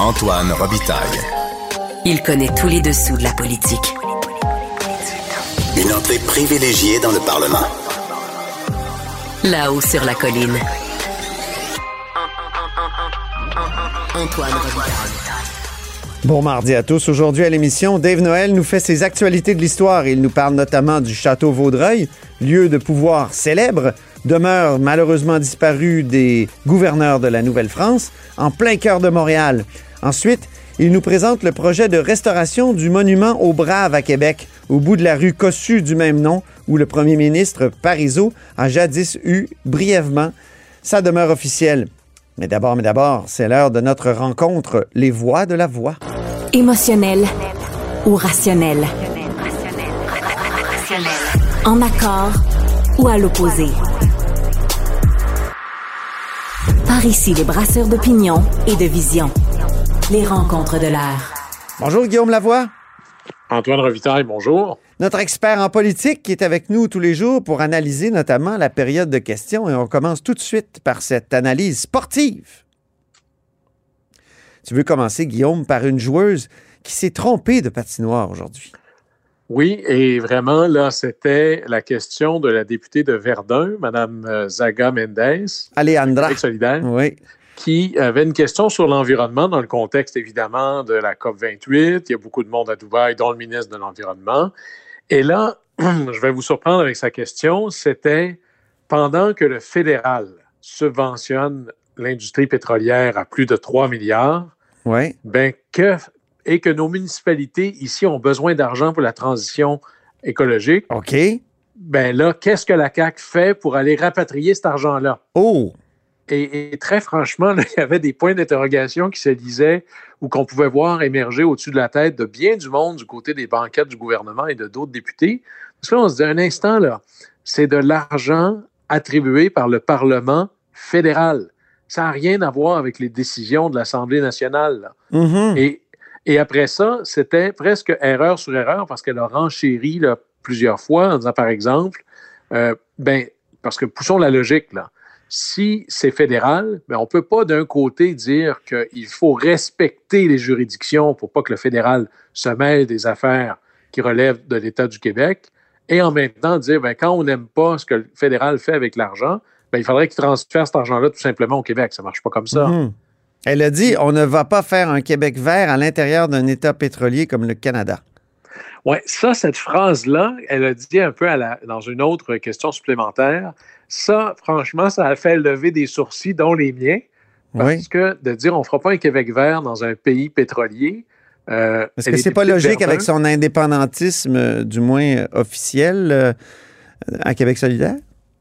Antoine Robitaille. Il connaît tous les dessous de la politique. Une entrée privilégiée dans le Parlement. Là-haut sur la colline. Antoine Robitaille. Bon mardi à tous. Aujourd'hui à l'émission, Dave Noël nous fait ses actualités de l'histoire. Il nous parle notamment du château Vaudreuil, lieu de pouvoir célèbre, demeure malheureusement disparue des gouverneurs de la Nouvelle-France, en plein cœur de Montréal. Ensuite, il nous présente le projet de restauration du monument aux Braves à Québec, au bout de la rue Cossu du même nom, où le premier ministre Parizeau a jadis eu brièvement sa demeure officielle. Mais d'abord, mais d'abord, c'est l'heure de notre rencontre, les voix de la voix. Émotionnel ou rationnel. En accord ou à l'opposé. Par ici, les brasseurs d'opinion et de vision. Les rencontres de l'air. Bonjour Guillaume Lavoie. Antoine Revitaille, bonjour. Notre expert en politique qui est avec nous tous les jours pour analyser notamment la période de questions. Et on commence tout de suite par cette analyse sportive. Tu veux commencer, Guillaume, par une joueuse qui s'est trompée de patinoire aujourd'hui. Oui, et vraiment, là, c'était la question de la députée de Verdun, Mme Zaga Mendes. Alejandra. solidaire. Oui. Qui avait une question sur l'environnement dans le contexte, évidemment, de la COP28. Il y a beaucoup de monde à Dubaï, dont le ministre de l'Environnement. Et là, je vais vous surprendre avec sa question. C'était pendant que le fédéral subventionne l'industrie pétrolière à plus de 3 milliards, Oui. ben que et que nos municipalités ici ont besoin d'argent pour la transition écologique, OK. ben là, qu'est-ce que la CAQ fait pour aller rapatrier cet argent-là? Oh! Et, et très franchement, là, il y avait des points d'interrogation qui se lisaient ou qu'on pouvait voir émerger au-dessus de la tête de bien du monde du côté des banquettes du gouvernement et de d'autres députés. Parce que là, on se dit un instant, là, c'est de l'argent attribué par le Parlement fédéral. Ça n'a rien à voir avec les décisions de l'Assemblée nationale. là. Mhm. Et, et après ça, c'était presque erreur sur erreur parce qu'elle a renchéri plusieurs fois en disant, par exemple, euh, ben, parce que poussons la logique, là. Si c'est fédéral, ben, on ne peut pas d'un côté dire qu'il faut respecter les juridictions pour pas que le fédéral se mêle des affaires qui relèvent de l'État du Québec, et en même temps dire, ben, quand on n'aime pas ce que le fédéral fait avec l'argent, ben, il faudrait qu'il transfère cet argent-là tout simplement au Québec. Ça ne marche pas comme ça. Mhm. Elle a dit on ne va pas faire un Québec vert à l'intérieur d'un État pétrolier comme le Canada. Oui, ça, cette phrase-là, elle a dit un peu à la- dans une autre question supplémentaire. Ça, franchement, ça a fait lever des sourcils, dont les miens, parce Oui. que de dire on ne fera pas un Québec vert dans un pays pétrolier. euh, elle que est c'est pas logique avec son indépendantisme, euh, du moins euh, officiel, euh, à Québec solidaire?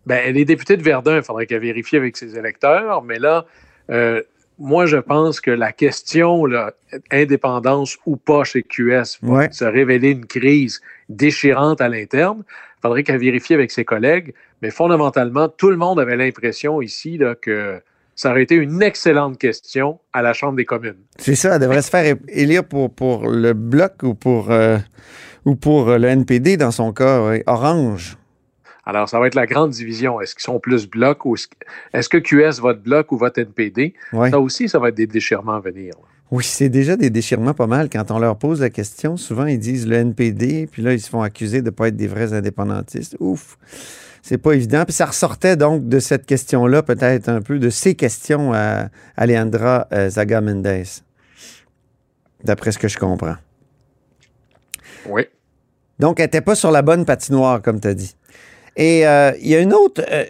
Ben, elle est députée de Verdun, il faudrait qu'elle vérifie avec ses électeurs, mais là, euh, moi, je pense que la question, là, indépendance ou pas chez QS, va Ouais. se révéler une crise déchirante à l'interne. Il faudrait qu'elle vérifie avec ses collègues, mais fondamentalement, tout le monde avait l'impression ici là, que ça aurait été une excellente question à la Chambre des communes. C'est ça, elle devrait se faire élire pour, pour le Bloc ou pour, euh, ou pour euh, le NPD dans son cas. Orange. Alors, ça va être la grande division. Est-ce qu'ils sont plus bloc ou est-ce que- QS vote bloc ou vote NPD? Ouais. Ça aussi, ça va être des déchirements à venir. Oui, c'est déjà des déchirements pas mal. Quand on leur pose la question, souvent ils disent le NPD, puis là ils se font accuser de ne pas être des vrais indépendantistes. Ouf, c'est pas évident. Puis ça ressortait donc de cette question-là, peut-être un peu de ces questions à Alejandra euh, Zaga Mendes, d'après ce que je comprends. Oui. Donc, elle n'était pas sur la bonne patinoire, comme tu as dit. Et euh, il y a une autre. euh,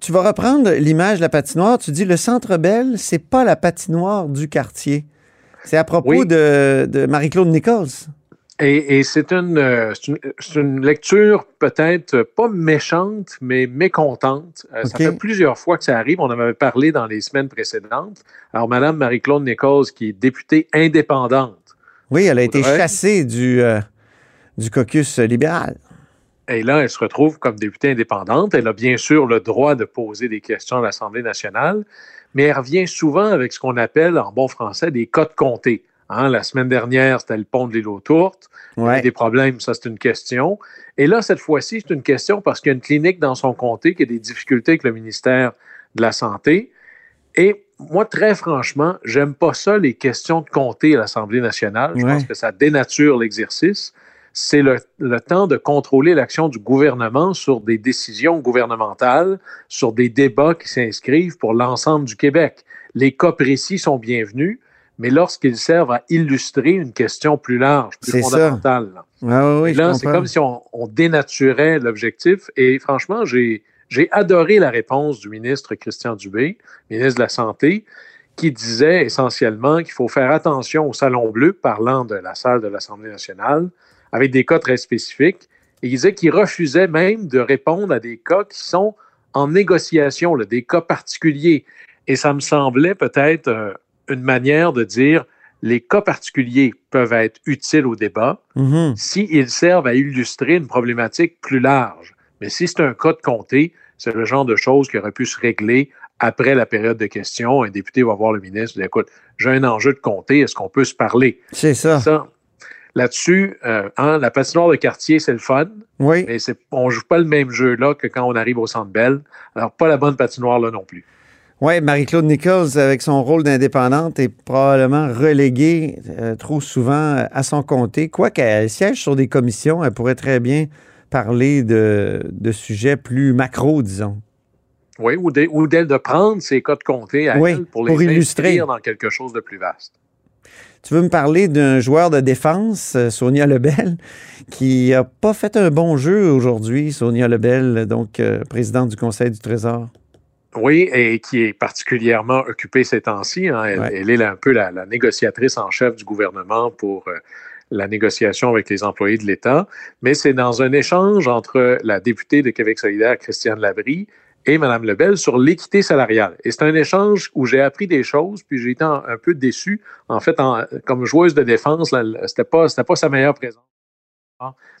tu vas reprendre l'image de la patinoire. Tu dis le centre Bell, c'est pas la patinoire du quartier. C'est à propos Oui. de, de Marie-Claude Nichols. Et, et c'est une, euh, c'est une, lecture peut-être pas méchante, mais mécontente. Euh, Ça fait plusieurs fois que ça arrive. On en avait parlé dans les semaines précédentes. Alors, Madame Marie-Claude Nichols, qui est députée indépendante, Oui, elle a été chassée du, euh, du caucus libéral. Et là, elle se retrouve comme députée indépendante. Elle a bien sûr le droit de poser des questions à l'Assemblée nationale, mais elle revient souvent avec ce qu'on appelle, en bon français, des cas de comté. Hein, la semaine dernière, c'était le pont de l'île aux Tourtes. Il y a Ouais. des problèmes, ça c'est une question. Et là, cette fois-ci, c'est une question parce qu'il y a une clinique dans son comté qui a des difficultés avec le ministère de la Santé. Et moi, très franchement, j'aime pas ça, les questions de comté à l'Assemblée nationale. Je Ouais. pense que ça dénature l'exercice. C'est le, le temps de contrôler l'action du gouvernement sur des décisions gouvernementales, sur des débats qui s'inscrivent pour l'ensemble du Québec. Les cas précis sont bienvenus, mais lorsqu'ils servent à illustrer une question plus large, plus ça. fondamentale. là. Ah oui, là, c'est comme si on, on dénaturait l'objectif. Et franchement, j'ai j'ai adoré la réponse du ministre Christian Dubé, ministre de la Santé, qui disait essentiellement qu'il faut faire attention au Salon Bleu, parlant de la salle de l'Assemblée nationale, avec des cas très spécifiques. Et il disait qu'il refusait même de répondre à des cas qui sont en négociation, là, des cas particuliers. Et ça me semblait peut-être euh, une manière de dire les cas particuliers peuvent être utiles au débat, Mhm. s'ils servent à illustrer une problématique plus large. Mais si c'est un cas de comté, c'est le genre de choses qui aurait pu se régler après la période de questions. Un député va voir le ministre et dit Écoute, j'ai un enjeu de comté, est-ce qu'on peut se parler? C'est ça. Ça, Là-dessus, euh, hein, la patinoire de quartier, c'est le fun, Oui. mais on ne joue pas le même jeu là que quand on arrive au centre Bell. Alors, pas la bonne patinoire là non plus. Oui, Marie-Claude Nichols, avec son rôle d'indépendante, est probablement reléguée euh, trop souvent euh, à son comté. Quoiqu'elle siège sur des commissions, elle pourrait très bien parler de, de sujets plus macro, disons. Oui, ou, d'elle- de prendre ses cas de comté à Oui, elle pour, pour les illustrer. inscrire dans quelque chose de plus vaste. Tu veux me parler d'un joueur de défense, euh, Sonia Lebel, qui n'a pas fait un bon jeu aujourd'hui, Sonia Lebel, donc euh, présidente du Conseil du Trésor? Oui, et qui est particulièrement occupée ces temps-ci. hein. Elle, Ouais. elle est un peu la, la négociatrice en chef du gouvernement pour euh, la négociation avec les employés de l'État. Mais c'est dans un échange entre la députée de Québec solidaire, Christiane Labrie, et Mme Lebel sur l'équité salariale. Et c'est un échange où j'ai appris des choses, puis j'ai été un, un peu déçu. En fait, en- comme joueuse de défense, c'était pas, c'était pas sa meilleure présence.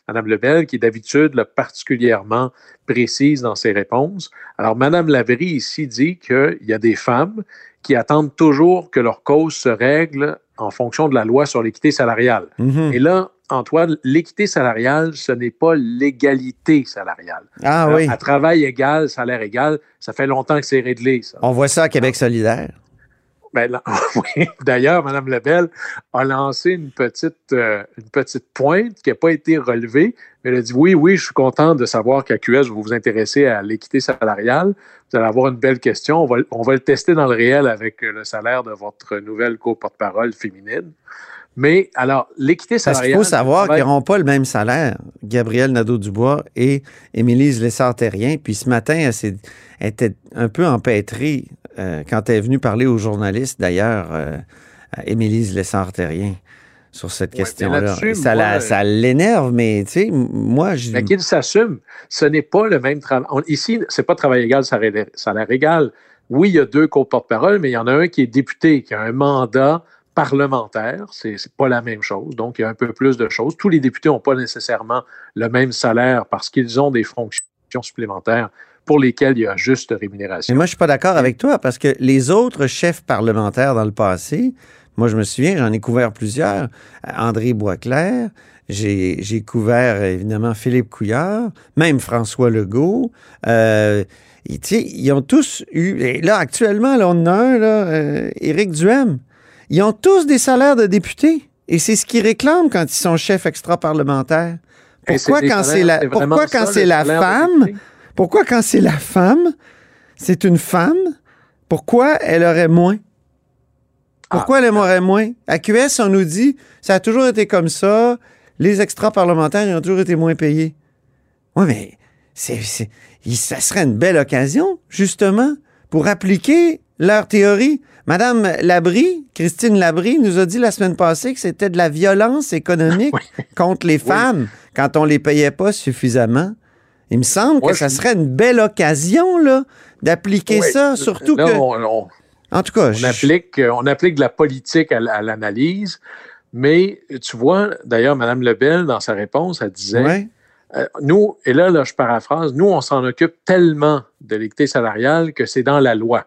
Mme Lebel, qui est d'habitude là, particulièrement précise dans ses réponses. Alors, Mme Labrie ici dit qu'il y a des femmes qui attendent toujours que leur cause se règle en fonction de la loi sur l'équité salariale. Mhm. Et là, Antoine, l'équité salariale, ce n'est pas l'égalité salariale. Ah Alors, oui, À travail égal, salaire égal, ça fait longtemps que c'est réglé, ça. on voit ça à Québec solidaire? Ben, oui. D'ailleurs, Mme Lebel a lancé une petite, euh, une petite pointe qui n'a pas été relevée. Mais elle a dit oui, oui, je suis content de savoir qu'à QS, vous vous intéressez à l'équité salariale. Vous allez avoir une belle question. On va, on va le tester dans le réel avec euh, le salaire de votre nouvelle co-porte-parole féminine. Mais alors, l'équité Parce qu'il salariale. faut savoir qu'ils n'auront pas le même salaire, Gabriel Nadeau-Dubois et Émilie Lessard-Terrien. Puis ce matin, elle, était un peu empêtrée euh, quand elle est venue parler aux journalistes, d'ailleurs, euh, à Émilie Lessard-Terrien, sur cette Ouais, question-là. Ça, moi, la- ça l'énerve, mais tu sais, moi, je. Mais qu'il s'assume. Ce n'est pas le même travail. Ici, c'est pas travail égal, salaire égal. Oui, il y a deux co-porte-parole, mais il y en a un qui est député, qui a un mandat parlementaire. C'est pas la même chose. Donc, il y a un peu plus de choses. Tous les députés n'ont pas nécessairement le même salaire parce qu'ils ont des fonctions supplémentaires pour lesquelles il y a juste rémunération. Mais moi, je suis pas d'accord avec toi parce que les autres chefs parlementaires dans le passé, moi, je me souviens, j'en ai couvert plusieurs. André Boisclair, j'ai couvert évidemment Philippe Couillard, même François Legault. Euh, ils ont tous eu. Et là, actuellement, là, on a un, là, euh, Éric Duhem. Ils ont tous des salaires de députés. Et c'est ce qu'ils réclament quand ils sont chefs extra-parlementaires. Et Pourquoi quand c'est la, pourquoi quand c'est la femme? pourquoi quand c'est la femme, c'est une femme, pourquoi elle aurait moins? Pourquoi elle aurait moins? À QS, on nous dit, ça a toujours été comme ça, les extra-parlementaires ils ont toujours été moins payés. Oui, mais c'est, ça serait une belle occasion, justement, pour appliquer leur théorie. Madame Labrie, Christine Labrie, nous a dit la semaine passée que c'était de la violence économique contre les femmes quand on les payait pas suffisamment. Il me semble Moi, que ça je- serait une belle occasion, là, d'appliquer Oui. ça, surtout Là, que... on- on- en tout cas, On je- applique, euh, on applique de la politique à, l'analyse, mais tu vois, d'ailleurs, Mme Lebel, dans sa réponse, elle disait, euh, nous, et là, là, je paraphrase, nous, on s'en occupe tellement de l'équité salariale que c'est dans la loi.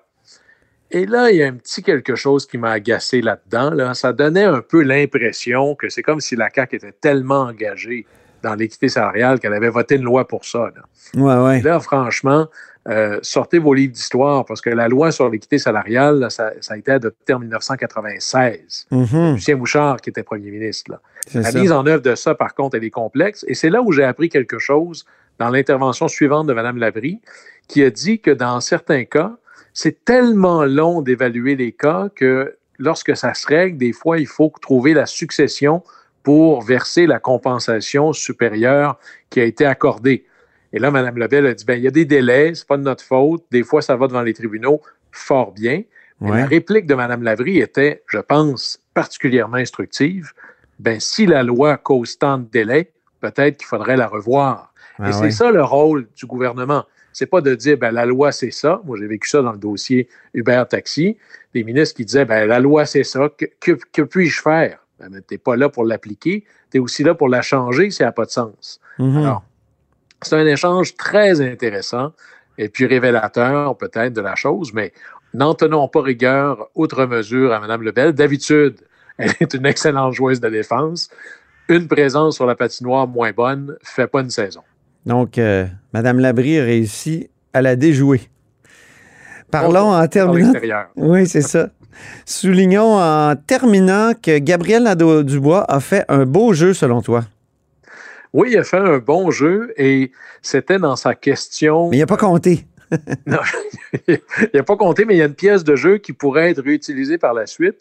Et là, il y a un petit quelque chose qui m'a agacé là-dedans. Là. Ça donnait un peu l'impression que c'est comme si la CAQ était tellement engagée dans l'équité salariale qu'elle avait voté une loi pour ça. Là, ouais, ouais. là franchement, euh, sortez vos livres d'histoire parce que la loi sur l'équité salariale, là, ça, ça, a été adopté en 1996. Mhm. Lucien Bouchard qui était premier ministre. Là. La ça. mise en œuvre de ça, par contre, elle est complexe. Et c'est là où j'ai appris quelque chose dans l'intervention suivante de Mme Labrie, qui a dit que dans certains cas, c'est tellement long d'évaluer les cas que lorsque ça se règle, des fois, il faut trouver la succession pour verser la compensation supérieure qui a été accordée. Et là, Mme Lebel a dit, ben, il y a des délais, c'est pas de notre faute, des fois, ça va devant les tribunaux, fort bien. Mais Ouais. la réplique de Mme Lavrie était, je pense, particulièrement instructive. Ben, si la loi cause tant de délais, peut-être qu'il faudrait la revoir. Ah Et c'est ouais. ça le rôle du gouvernement. C'est pas de dire, ben, la loi, c'est ça. Moi, j'ai vécu ça dans le dossier Uber Taxi. Des ministres qui disaient, ben, la loi, c'est ça. Que, que, que puis-je faire? Ben, tu n'es pas là pour l'appliquer. Tu es aussi là pour la changer si elle n'a pas de sens. Mhm. Alors, c'est un échange très intéressant et puis révélateur peut-être de la chose, mais n'en tenons pas rigueur outre mesure à Mme Lebel. D'habitude, elle est une excellente joueuse de défense. Une présence sur la patinoire moins bonne fait pas une saison. Donc, euh, Mme Labrie a réussi à la déjouer. Parlons en Par terminant. Oui, c'est ça. Soulignons en terminant que Gabriel Nadeau-Dubois a fait un beau jeu selon toi. Oui, il a fait un bon jeu et c'était dans sa question. Mais il n'a pas compté. Non, il n'a pas compté, mais il y a une pièce de jeu qui pourrait être réutilisée par la suite.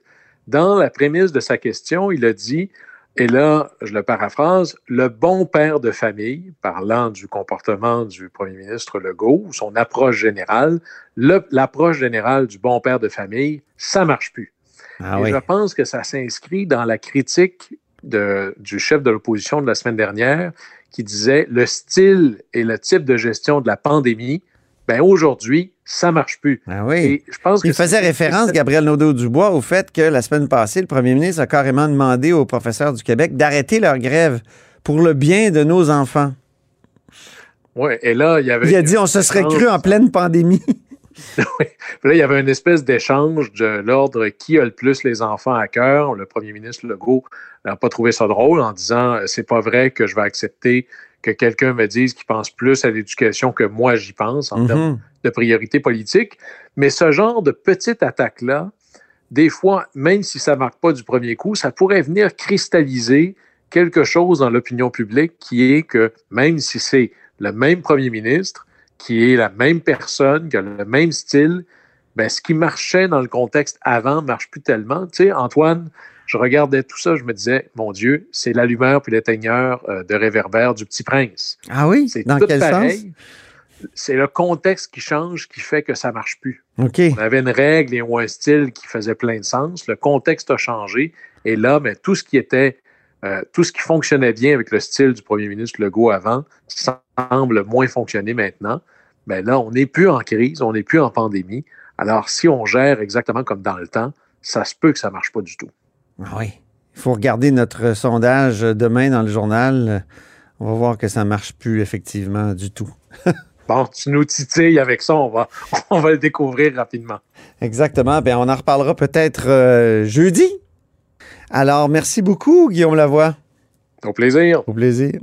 Dans la prémisse de sa question, il a dit, et là, je le paraphrase, le bon père de famille, parlant du comportement du premier ministre Legault, son approche générale, le- l'approche générale du bon père de famille, ça marche plus. Ah et oui. je pense que ça s'inscrit dans la critique de- du chef de l'opposition de la semaine dernière qui disait le style et le type de gestion de la pandémie, ben aujourd'hui, ça marche plus. Ah oui. Et je pense que Il faisait référence, Gabriel Nadeau-Dubois, au fait que la semaine passée, le premier ministre a carrément demandé aux professeurs du Québec d'arrêter leur grève pour le bien de nos enfants. Ouais, et là, il y avait. Il a dit on se serait cru en pleine pandémie. Là, il y avait une espèce d'échange de l'ordre qui a le plus les enfants à cœur. Le premier ministre Legault n'a pas trouvé ça drôle en disant euh, c'est pas vrai que je vais accepter que quelqu'un me dise qu'il pense plus à l'éducation que moi j'y pense en termes Mhm. de priorité politique. Mais ce genre de petite attaque-là, des fois, même si ça ne marque pas du premier coup, ça pourrait venir cristalliser quelque chose dans l'opinion publique qui est que même si c'est le même premier ministre, qui est la même personne, qui a le même style, ben, ce qui marchait dans le contexte avant ne marche plus tellement. Tu sais, Antoine, je regardais tout ça, je me disais, mon Dieu, c'est l'allumeur puis l'éteigneur euh, de réverbère du Petit Prince. Ah oui? C'est Dans tout quel sens? pareil. C'est le contexte qui change qui fait que ça marche plus. On avait une règle et ou un style qui faisait plein de sens. Le contexte a changé. Et là, mais tout ce qui était, euh, tout ce qui fonctionnait bien avec le style du premier ministre Legault avant semble moins fonctionner maintenant. Mais là, on n'est plus en crise, on n'est plus en pandémie. Alors, si on gère exactement comme dans le temps, ça se peut que ça marche pas du tout. Ah oui. Il faut regarder notre sondage demain dans le journal. On va voir que ça ne marche plus effectivement du tout. Bon, tu nous titilles avec ça, on va, on va le découvrir rapidement. Exactement. Bien, on en reparlera peut-être euh, jeudi. Alors, merci beaucoup, Guillaume Lavoie. Au plaisir. Au plaisir.